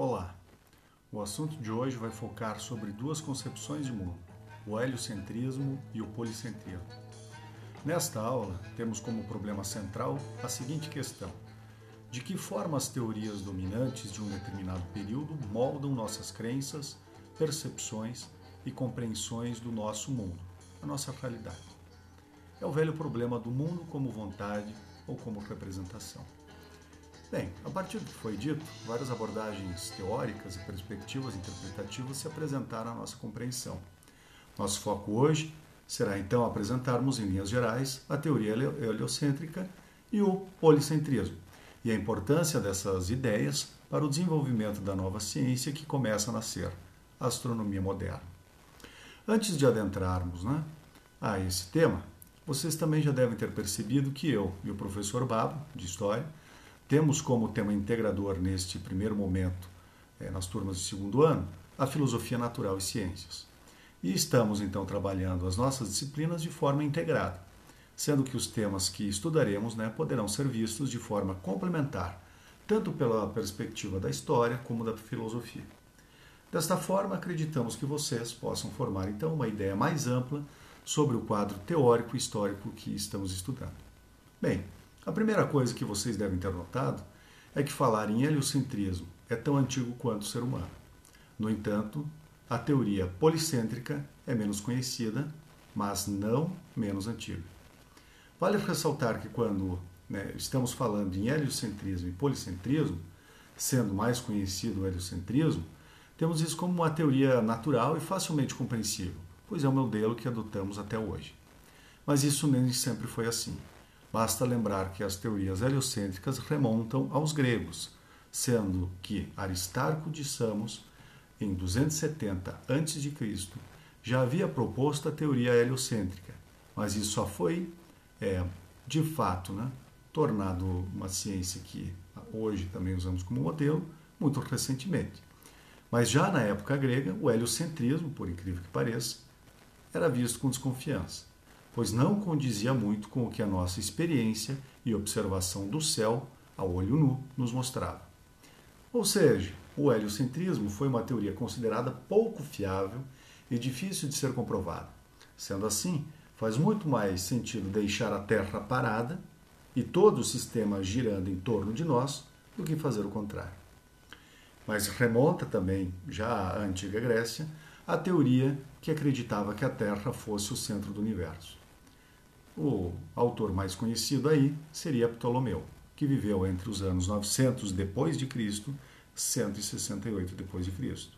Olá! O assunto de hoje vai focar sobre duas concepções de mundo, o heliocentrismo e o policentrismo. Nesta aula, temos como problema central a seguinte questão: de que forma as teorias dominantes de um determinado período moldam nossas crenças, percepções e compreensões do nosso mundo, a nossa realidade? É o velho problema do mundo como vontade ou como representação. Bem, a partir do que foi dito, várias abordagens teóricas e perspectivas interpretativas se apresentaram à nossa compreensão. Nosso foco hoje será então apresentarmos, em linhas gerais, a teoria heliocêntrica e o policentrismo, e a importância dessas ideias para o desenvolvimento da nova ciência que começa a nascer, a astronomia moderna. Antes de adentrarmos né, a esse tema, vocês também já devem ter percebido que eu e o professor Babo, de História, temos como tema integrador neste primeiro momento, é, nas turmas de segundo ano, a filosofia natural e ciências. E estamos então trabalhando as nossas disciplinas de forma integrada, sendo que os temas que estudaremos né, poderão ser vistos de forma complementar, tanto pela perspectiva da história como da filosofia. Desta forma, acreditamos que vocês possam formar então uma ideia mais ampla sobre o quadro teórico e histórico que estamos estudando. Bem, a primeira coisa que vocês devem ter notado é que falar em heliocentrismo é tão antigo quanto o ser humano. No entanto, a teoria policêntrica é menos conhecida, mas não menos antiga. Vale ressaltar que quando né, estamos falando em heliocentrismo e policentrismo, sendo mais conhecido o heliocentrismo, temos isso como uma teoria natural e facilmente compreensível, pois é o modelo que adotamos até hoje. Mas isso nem sempre foi assim. Basta lembrar que as teorias heliocêntricas remontam aos gregos, sendo que Aristarco de Samos, em 270 a.C., já havia proposto a teoria heliocêntrica, mas isso só foi, é, de fato, né, tornado uma ciência que hoje também usamos como modelo, muito recentemente. Mas já na época grega, o heliocentrismo, por incrível que pareça, era visto com desconfiança pois não condizia muito com o que a nossa experiência e observação do céu, ao olho nu, nos mostrava. Ou seja, o heliocentrismo foi uma teoria considerada pouco fiável e difícil de ser comprovada. Sendo assim, faz muito mais sentido deixar a Terra parada e todo o sistema girando em torno de nós do que fazer o contrário. Mas remonta também, já à antiga Grécia, a teoria que acreditava que a Terra fosse o centro do universo. O autor mais conhecido aí seria Ptolomeu, que viveu entre os anos 900 depois de Cristo, 168 depois de Cristo,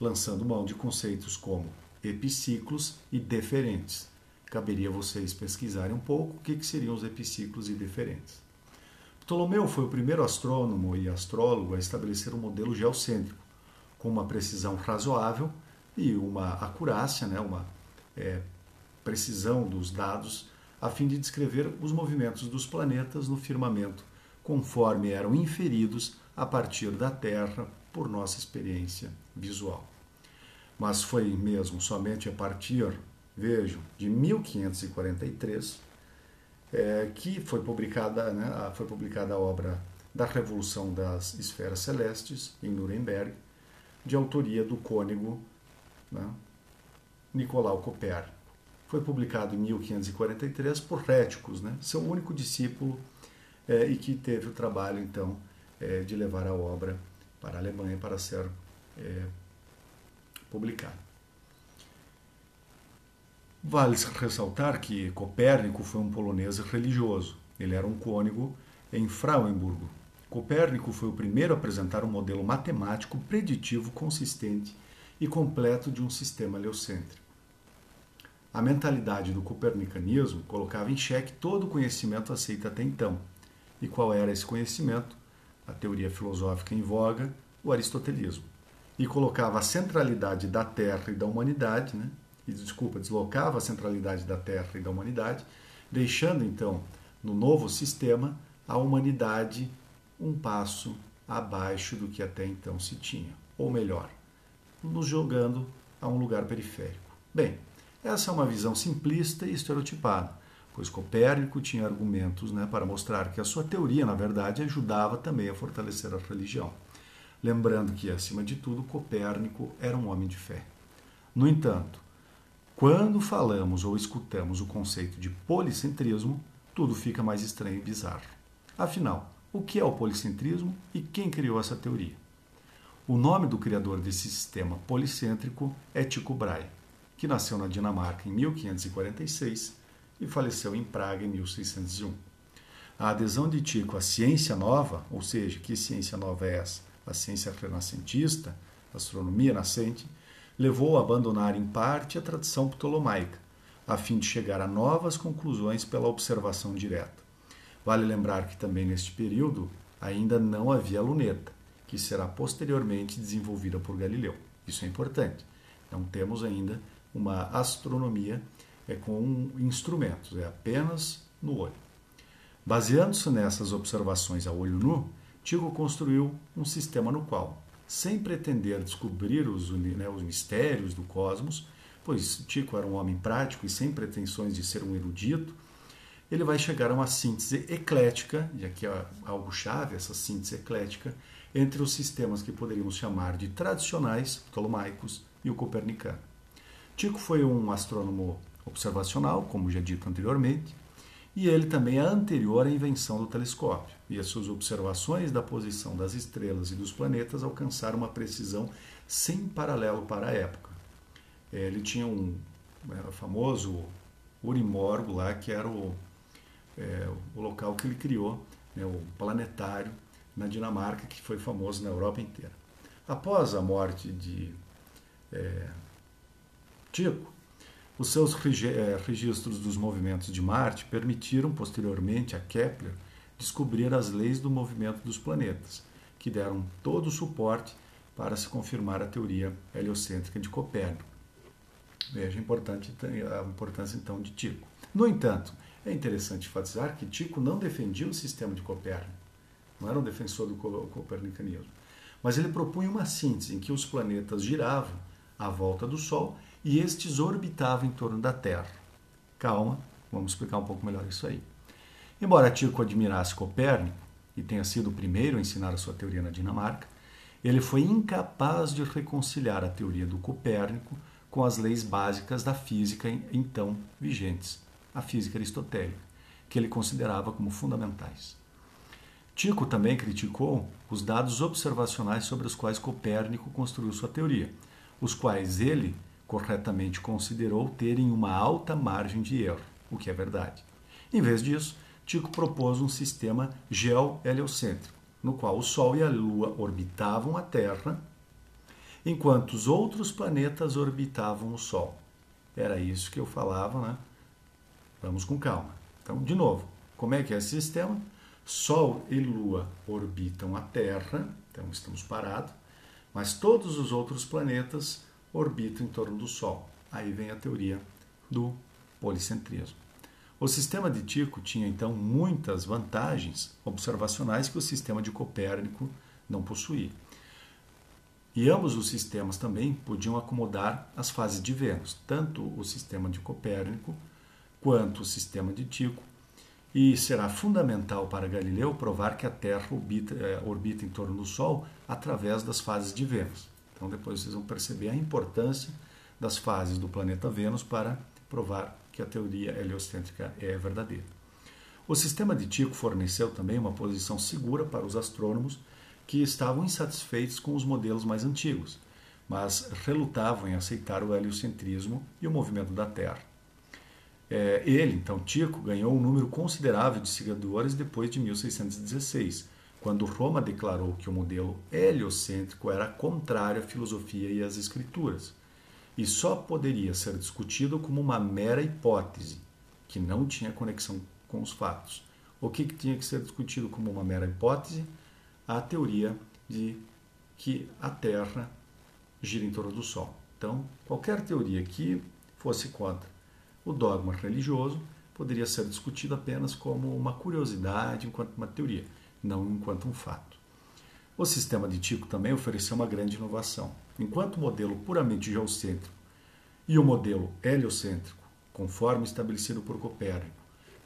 lançando mão de conceitos como epiciclos e deferentes. Caberia vocês pesquisarem um pouco o que, seriam os epiciclos e deferentes. Ptolomeu foi o primeiro astrônomo e astrólogo a estabelecer um modelo geocêntrico, com uma precisão razoável e uma acurácia, né, uma é, precisão dos dados a fim de descrever os movimentos dos planetas no firmamento, conforme eram inferidos a partir da Terra por nossa experiência visual. Mas foi mesmo somente a partir, vejam, de 1543 é, que foi publicada, né, foi publicada a obra da Revolução das Esferas Celestes, em Nuremberg, de autoria do cônego né, Nicolau Copérnico foi publicado em 1543 por Réticos, né, seu único discípulo, é, e que teve o trabalho, então, é, de levar a obra para a Alemanha para ser é, publicada. Vale ressaltar que Copérnico foi um polonês religioso. Ele era um cônego em Frauenburgo. Copérnico foi o primeiro a apresentar um modelo matemático preditivo consistente e completo de um sistema heliocêntrico. A mentalidade do copernicanismo colocava em xeque todo o conhecimento aceito até então. E qual era esse conhecimento? A teoria filosófica em voga, o aristotelismo. E colocava a centralidade da Terra e da humanidade, né? e desculpa, deslocava a centralidade da Terra e da humanidade, deixando então no novo sistema a humanidade um passo abaixo do que até então se tinha, ou melhor, nos jogando a um lugar periférico. Bem, essa é uma visão simplista e estereotipada, pois Copérnico tinha argumentos né, para mostrar que a sua teoria, na verdade, ajudava também a fortalecer a religião. lembrando que, acima de tudo, Copérnico era um homem de fé. No entanto, quando falamos ou escutamos o conceito de policentrismo, tudo fica mais estranho e bizarro. Afinal, o que é o policentrismo e quem criou essa teoria? O nome do criador desse sistema policêntrico é Tycho Brahe, que nasceu na Dinamarca em 1546 e faleceu em Praga em 1601. A adesão de Tycho à ciência nova, ou seja, que ciência nova é essa? A ciência renascentista, astronomia nascente, levou a abandonar em parte a tradição ptolomaica, a fim de chegar a novas conclusões pela observação direta. Vale lembrar que também neste período ainda não havia luneta, que será posteriormente desenvolvida por Galileu. Isso é importante. Não temos ainda uma astronomia é, com instrumentos, é apenas no olho. Baseando-se nessas observações a olho nu, Tycho construiu um sistema no qual, sem pretender descobrir os, né, os mistérios do cosmos, pois Tycho era um homem prático e sem pretensões de ser um erudito, ele vai chegar a uma síntese eclética, e aqui é algo chave, essa síntese eclética, entre os sistemas que poderíamos chamar de tradicionais, ptolomaicos, e o copernicano. Tycho foi um astrônomo observacional, como já dito anteriormente, e ele também é anterior à invenção do telescópio, e as suas observações da posição das estrelas e dos planetas alcançaram uma precisão sem paralelo para a época. Ele tinha um famoso Urimorgo lá, que era o, é, o local que ele criou, né, o planetário na Dinamarca, que foi famoso na Europa inteira. Após a morte de é, Tico, os seus é, registros dos movimentos de Marte permitiram posteriormente a Kepler descobrir as leis do movimento dos planetas, que deram todo o suporte para se confirmar a teoria heliocêntrica de Copérnico. Veja a importância então de Tico. No entanto, é interessante enfatizar que Tico não defendia o sistema de Copérnico não era um defensor do copernicanismo. Mas ele propunha uma síntese em que os planetas giravam à volta do Sol e estes orbitavam em torno da Terra. Calma, vamos explicar um pouco melhor isso aí. Embora Tycho admirasse Copérnico e tenha sido o primeiro a ensinar a sua teoria na Dinamarca, ele foi incapaz de reconciliar a teoria do Copérnico com as leis básicas da física então vigentes, a física aristotélica, que ele considerava como fundamentais. Tico também criticou os dados observacionais sobre os quais Copérnico construiu sua teoria, os quais ele corretamente considerou terem uma alta margem de erro, o que é verdade. Em vez disso, Tico propôs um sistema geoheliocêntrico, no qual o Sol e a Lua orbitavam a Terra, enquanto os outros planetas orbitavam o Sol. Era isso que eu falava, né? Vamos com calma. Então, de novo, como é que é esse sistema? Sol e Lua orbitam a Terra, então estamos parados, mas todos os outros planetas orbitam em torno do Sol. Aí vem a teoria do policentrismo. O sistema de Tycho tinha então muitas vantagens observacionais que o sistema de Copérnico não possuía. E ambos os sistemas também podiam acomodar as fases de Vênus, tanto o sistema de Copérnico quanto o sistema de Tycho e será fundamental para Galileu provar que a Terra orbita, é, orbita, em torno do Sol através das fases de Vênus. Então, depois vocês vão perceber a importância das fases do planeta Vênus para provar que a teoria heliocêntrica é verdadeira. O sistema de Tycho forneceu também uma posição segura para os astrônomos que estavam insatisfeitos com os modelos mais antigos, mas relutavam em aceitar o heliocentrismo e o movimento da Terra. É, ele, então, Tico, ganhou um número considerável de seguidores depois de 1616, quando Roma declarou que o modelo heliocêntrico era contrário à filosofia e às escrituras, e só poderia ser discutido como uma mera hipótese, que não tinha conexão com os fatos. O que, que tinha que ser discutido como uma mera hipótese? A teoria de que a Terra gira em torno do Sol. Então, qualquer teoria que fosse contra o dogma religioso poderia ser discutido apenas como uma curiosidade enquanto uma teoria, não enquanto um fato. O sistema de Tycho também ofereceu uma grande inovação. Enquanto o modelo puramente geocêntrico e o modelo heliocêntrico, conforme estabelecido por Copérnico,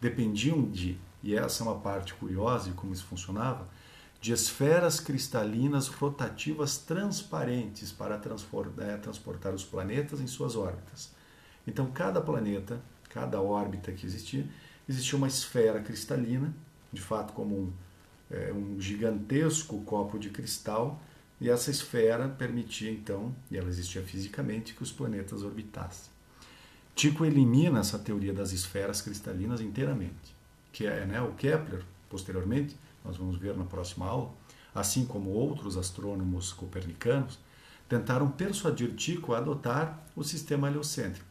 dependiam de, e essa é uma parte curiosa de como isso funcionava, de esferas cristalinas rotativas transparentes para transportar, é, transportar os planetas em suas órbitas. Então, cada planeta, cada órbita que existia, existia uma esfera cristalina, de fato, como um, é, um gigantesco copo de cristal, e essa esfera permitia, então, e ela existia fisicamente, que os planetas orbitassem. Tycho elimina essa teoria das esferas cristalinas inteiramente, que é né, o Kepler, posteriormente, nós vamos ver na próxima aula, assim como outros astrônomos copernicanos, tentaram persuadir Tycho a adotar o sistema heliocêntrico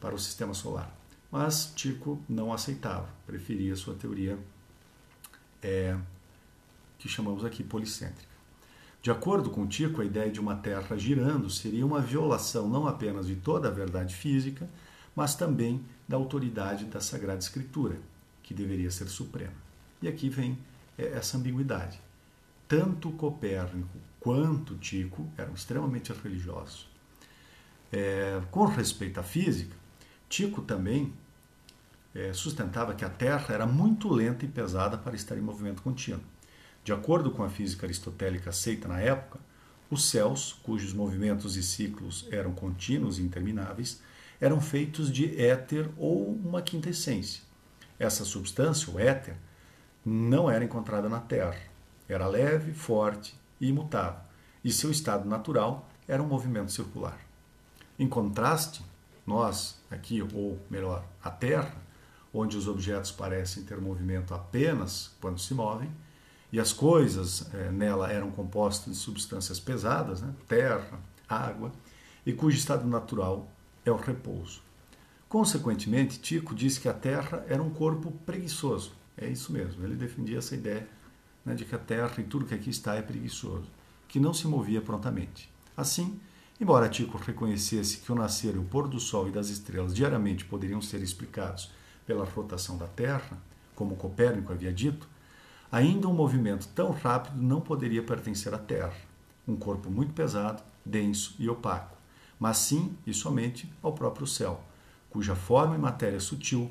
para o sistema solar. Mas Tycho não aceitava, preferia sua teoria é, que chamamos aqui policêntrica. De acordo com Tycho, a ideia de uma Terra girando seria uma violação não apenas de toda a verdade física, mas também da autoridade da Sagrada Escritura, que deveria ser suprema. E aqui vem é, essa ambiguidade. Tanto Copérnico quanto Tycho eram extremamente religiosos. É, com respeito à física, Tycho também é, sustentava que a Terra era muito lenta e pesada para estar em movimento contínuo. De acordo com a física aristotélica aceita na época, os céus, cujos movimentos e ciclos eram contínuos e intermináveis, eram feitos de éter ou uma quinta essência. Essa substância, o éter, não era encontrada na Terra. Era leve, forte e imutável, e seu estado natural era um movimento circular. Em contraste, nós, aqui, ou melhor, a Terra, onde os objetos parecem ter movimento apenas quando se movem, e as coisas é, nela eram compostas de substâncias pesadas, né? terra, água, e cujo estado natural é o repouso. Consequentemente, Tico disse que a Terra era um corpo preguiçoso, é isso mesmo. Ele defendia essa ideia né, de que a Terra e tudo que aqui está é preguiçoso, que não se movia prontamente. Assim, embora Tico reconhecesse que o nascer o pôr do Sol e das estrelas diariamente poderiam ser explicados pela rotação da Terra, como Copérnico havia dito, ainda um movimento tão rápido não poderia pertencer à Terra, um corpo muito pesado, denso e opaco, mas sim e somente ao próprio céu, cuja forma e matéria sutil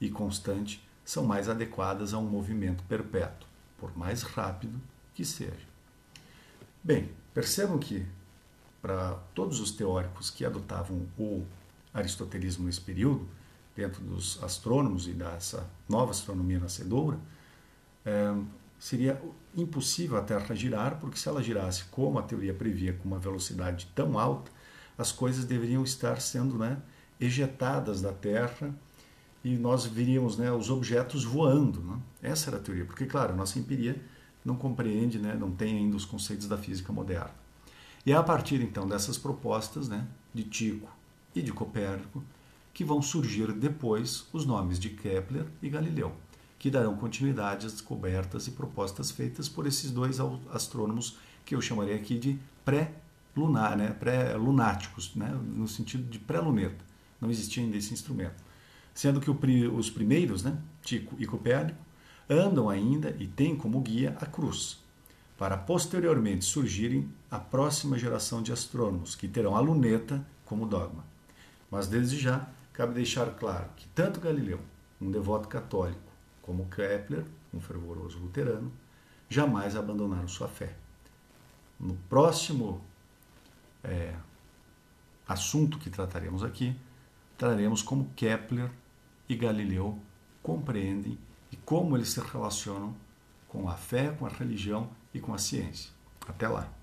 e constante são mais adequadas a um movimento perpétuo, por mais rápido que seja. Bem, percebam que para todos os teóricos que adotavam o aristotelismo nesse período, dentro dos astrônomos e dessa nova astronomia nascedoura, é, seria impossível a Terra girar, porque se ela girasse como a teoria previa, com uma velocidade tão alta, as coisas deveriam estar sendo né, ejetadas da Terra e nós viríamos né, os objetos voando. Né? Essa era a teoria, porque, claro, a nossa empiria não compreende, né, não tem ainda os conceitos da física moderna. E é a partir, então, dessas propostas né, de Tycho e de Copérnico que vão surgir depois os nomes de Kepler e Galileu, que darão continuidade às descobertas e propostas feitas por esses dois astrônomos que eu chamaria aqui de pré-lunar, né, pré-lunáticos, né, no sentido de pré-luneta. Não existia ainda esse instrumento sendo que os primeiros, né, Tico e Copérnico, andam ainda e têm como guia a cruz, para posteriormente surgirem a próxima geração de astrônomos, que terão a luneta como dogma. Mas desde já, cabe deixar claro que tanto Galileu, um devoto católico, como Kepler, um fervoroso luterano, jamais abandonaram sua fé. No próximo é, assunto que trataremos aqui, traremos como Kepler e Galileu compreendem e como eles se relacionam com a fé, com a religião e com a ciência. Até lá!